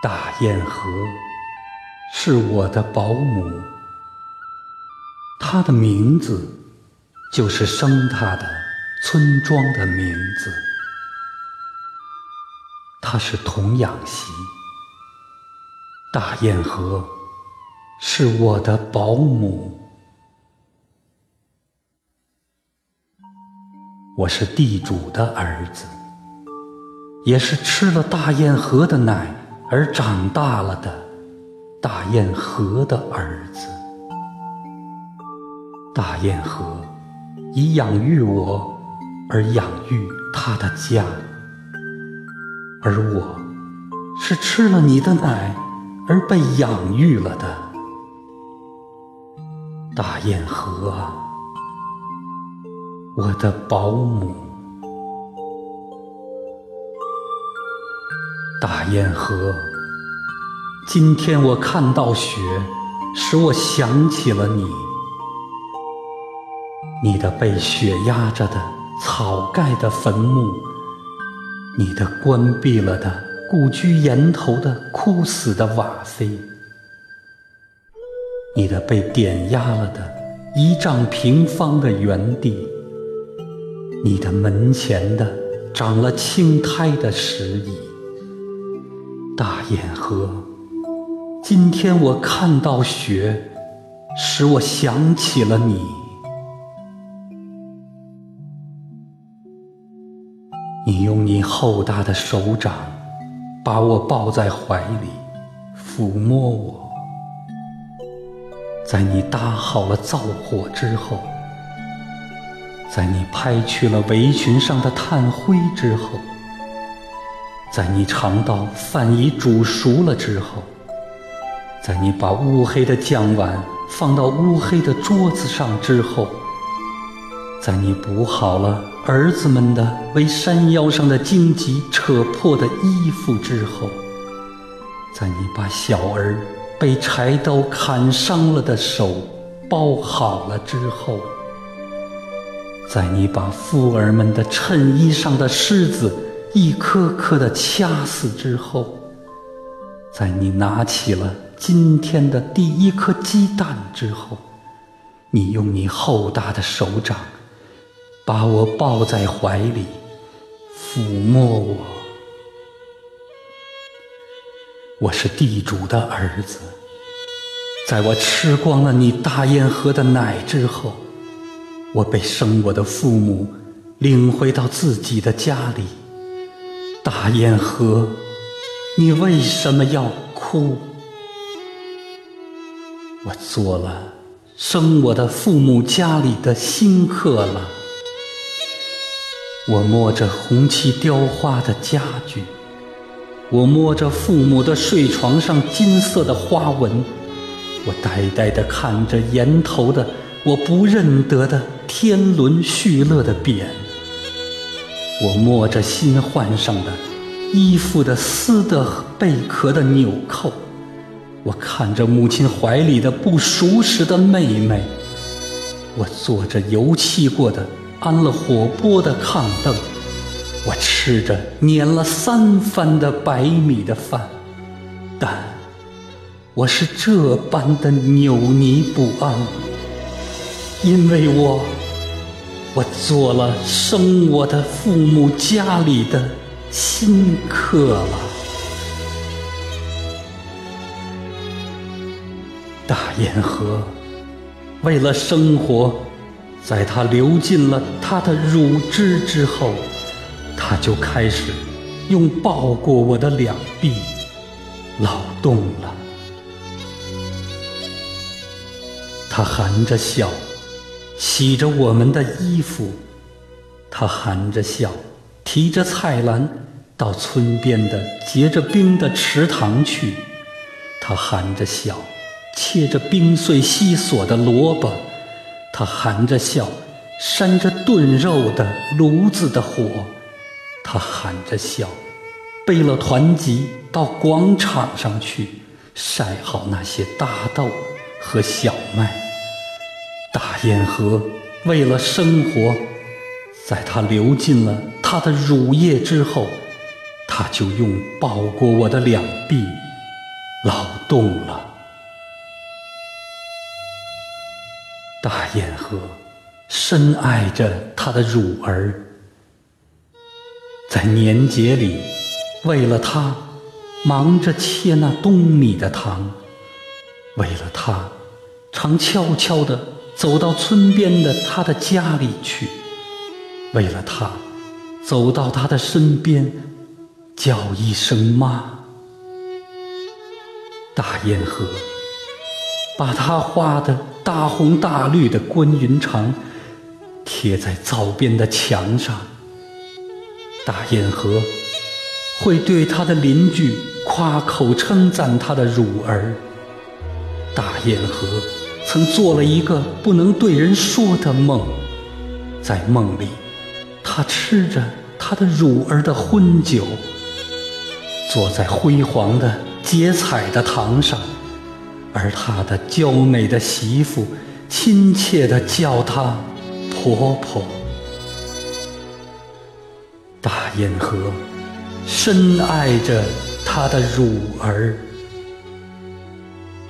大堰河是我的保姆，她的名字就是生她的村庄的名字。她是童养媳。大堰河是我的保姆。我是地主的儿子，也是吃了大堰河的奶。而长大了的大堰河的儿子，大堰河以养育我而养育他的家，而我是吃了你的奶而被养育了的。大堰河啊，我的保姆。大堰河，今天我看到雪，使我想起了你。你的被雪压着的草盖的坟墓，你的关闭了的故居檐头的枯死的瓦扉，你的被点压了的一丈平方的园地，你的门前的长了青苔的石椅。大堰河，今天我看到雪，使我想起了你。你用你厚大的手掌把我抱在怀里，抚摸我。在你搭好了灶火之后，在你拍去了围裙上的炭灰之后。在你尝到饭已煮熟了之后，在你把乌黑的酱碗放到乌黑的桌子上之后，在你补好了儿子们的为山腰上的荆棘扯破的衣服之后，在你把小儿被柴刀砍伤了的手包好了之后，在你把妇儿们的衬衣上的虱子。一颗颗的掐死之后，在你拿起了今天的第一颗鸡蛋之后，你用你厚大的手掌把我抱在怀里，抚摸我。我是地主的儿子，在我吃光了你大堰河的奶之后，我被生我的父母领回到自己的家里。大堰河，你为什么要哭？我做了生我的父母家里的新客了。我摸着红漆雕花的家具，我摸着父母的睡床上金色的花纹，我呆呆地看着檐头的我不认得的天伦叙乐的匾。我摸着新换上的衣服的丝的贝壳的纽扣，我看着母亲怀里的不熟识的妹妹，我坐着油漆过的安了火锅的炕凳，我吃着碾了三番的白米的饭，但我是这般的扭捏不安，因为我。我做了生我的父母家里的新客了。大堰河为了生活，在它流尽了它的乳汁之后，它就开始用抱过我的两臂劳动了。它含着笑。洗着我们的衣服，他含着笑，提着菜篮到村边的结着冰的池塘去。他含着笑，切着冰碎细索的萝卜。他含着笑，扇着炖肉的炉子的火。他含着笑，背了团集到广场上去晒好那些大豆和小麦。大堰河为了生活，在它流尽了它的乳液之后，它就用抱过我的两臂，劳动了。大堰河深爱着他的乳儿，在年节里，为了他，忙着切那冬米的糖；为了他，常悄悄地走到村边的他的家里去；为了他，走到他的身边，叫一声妈。大堰河把他画的。大红大绿的关云长贴在灶边的墙上，大堰河会对他的邻居夸口称赞他的乳儿。大堰河曾做了一个不能对人说的梦，在梦里，他吃着他的乳儿的荤酒，坐在辉煌的结彩的堂上。而他的娇美的媳妇，亲切地叫她婆婆。大堰河深爱着他的乳儿。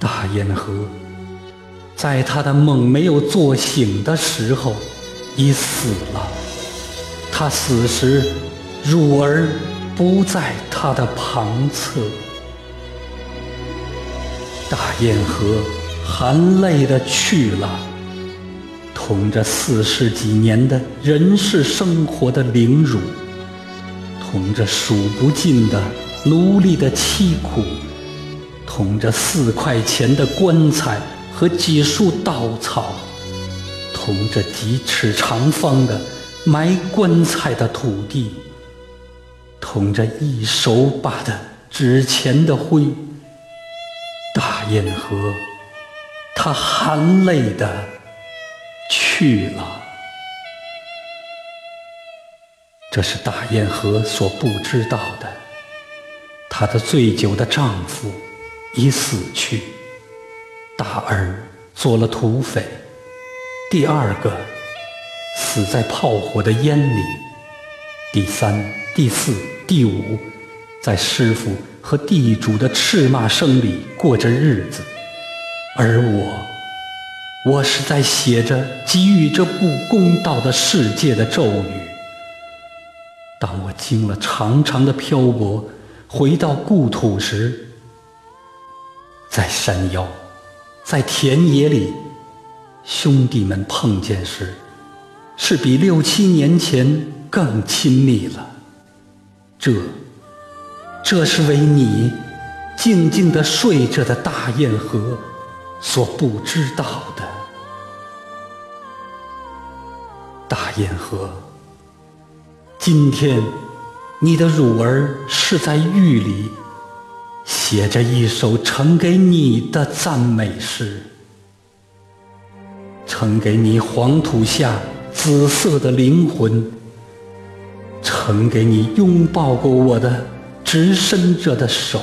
大堰河在他的梦没有做醒的时候已死了。他死时，乳儿不在他的旁侧。大堰河含泪的去了，同着四十几年的人世生活的凌辱，同着数不尽的奴隶的凄苦，同着四块钱的棺材和几束稻草，同着几尺长方的埋棺材的土地，同着一手把的纸钱的灰。大堰河，他含泪的去了。这是大堰河所不知道的。她的醉酒的丈夫已死去，大儿做了土匪，第二个死在炮火的烟里，第三、第四、第五。在师傅和地主的斥骂声里过着日子，而我，我是在写着给予这不公道的世界的咒语。当我经了长长的漂泊，回到故土时，在山腰，在田野里，兄弟们碰见时，是比六七年前更亲密了。这。这是为你静静地睡着的大堰河所不知道的。大堰河，今天你的乳儿是在狱里写着一首呈给你的赞美诗，呈给你黄土下紫色的灵魂，呈给你拥抱过我的。直伸着的手，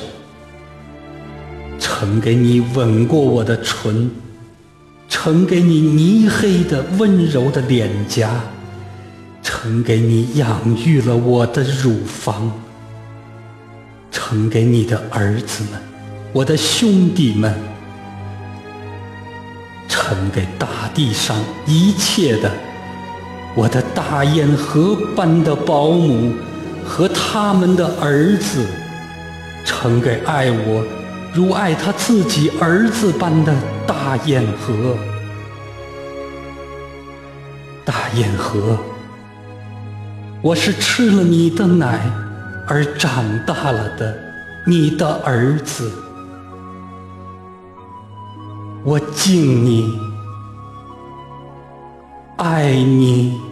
呈给你吻过我的唇，呈给你泥黑的温柔的脸颊，呈给你养育了我的乳房，呈给你的儿子们，我的兄弟们，呈给大地上一切的，我的大堰河般的保姆。和他们的儿子，呈给爱我如爱他自己儿子般的大堰河。大堰河，我是吃了你的奶而长大了的你的儿子，我敬你，爱你。